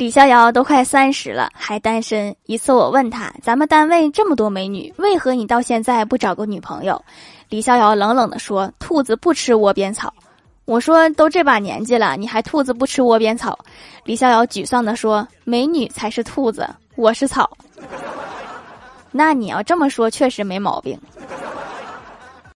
李逍遥都快三十了，还单身。一次我问他：「咱们单位这么多美女，为何你到现在不找个女朋友？」李逍遥冷冷地说：「兔子不吃窝边草。」我说：「都这把年纪了，你还兔子不吃窝边草？」李逍遥沮丧地说：「美女才是兔子，我是草。」那你要这么说，确实没毛病。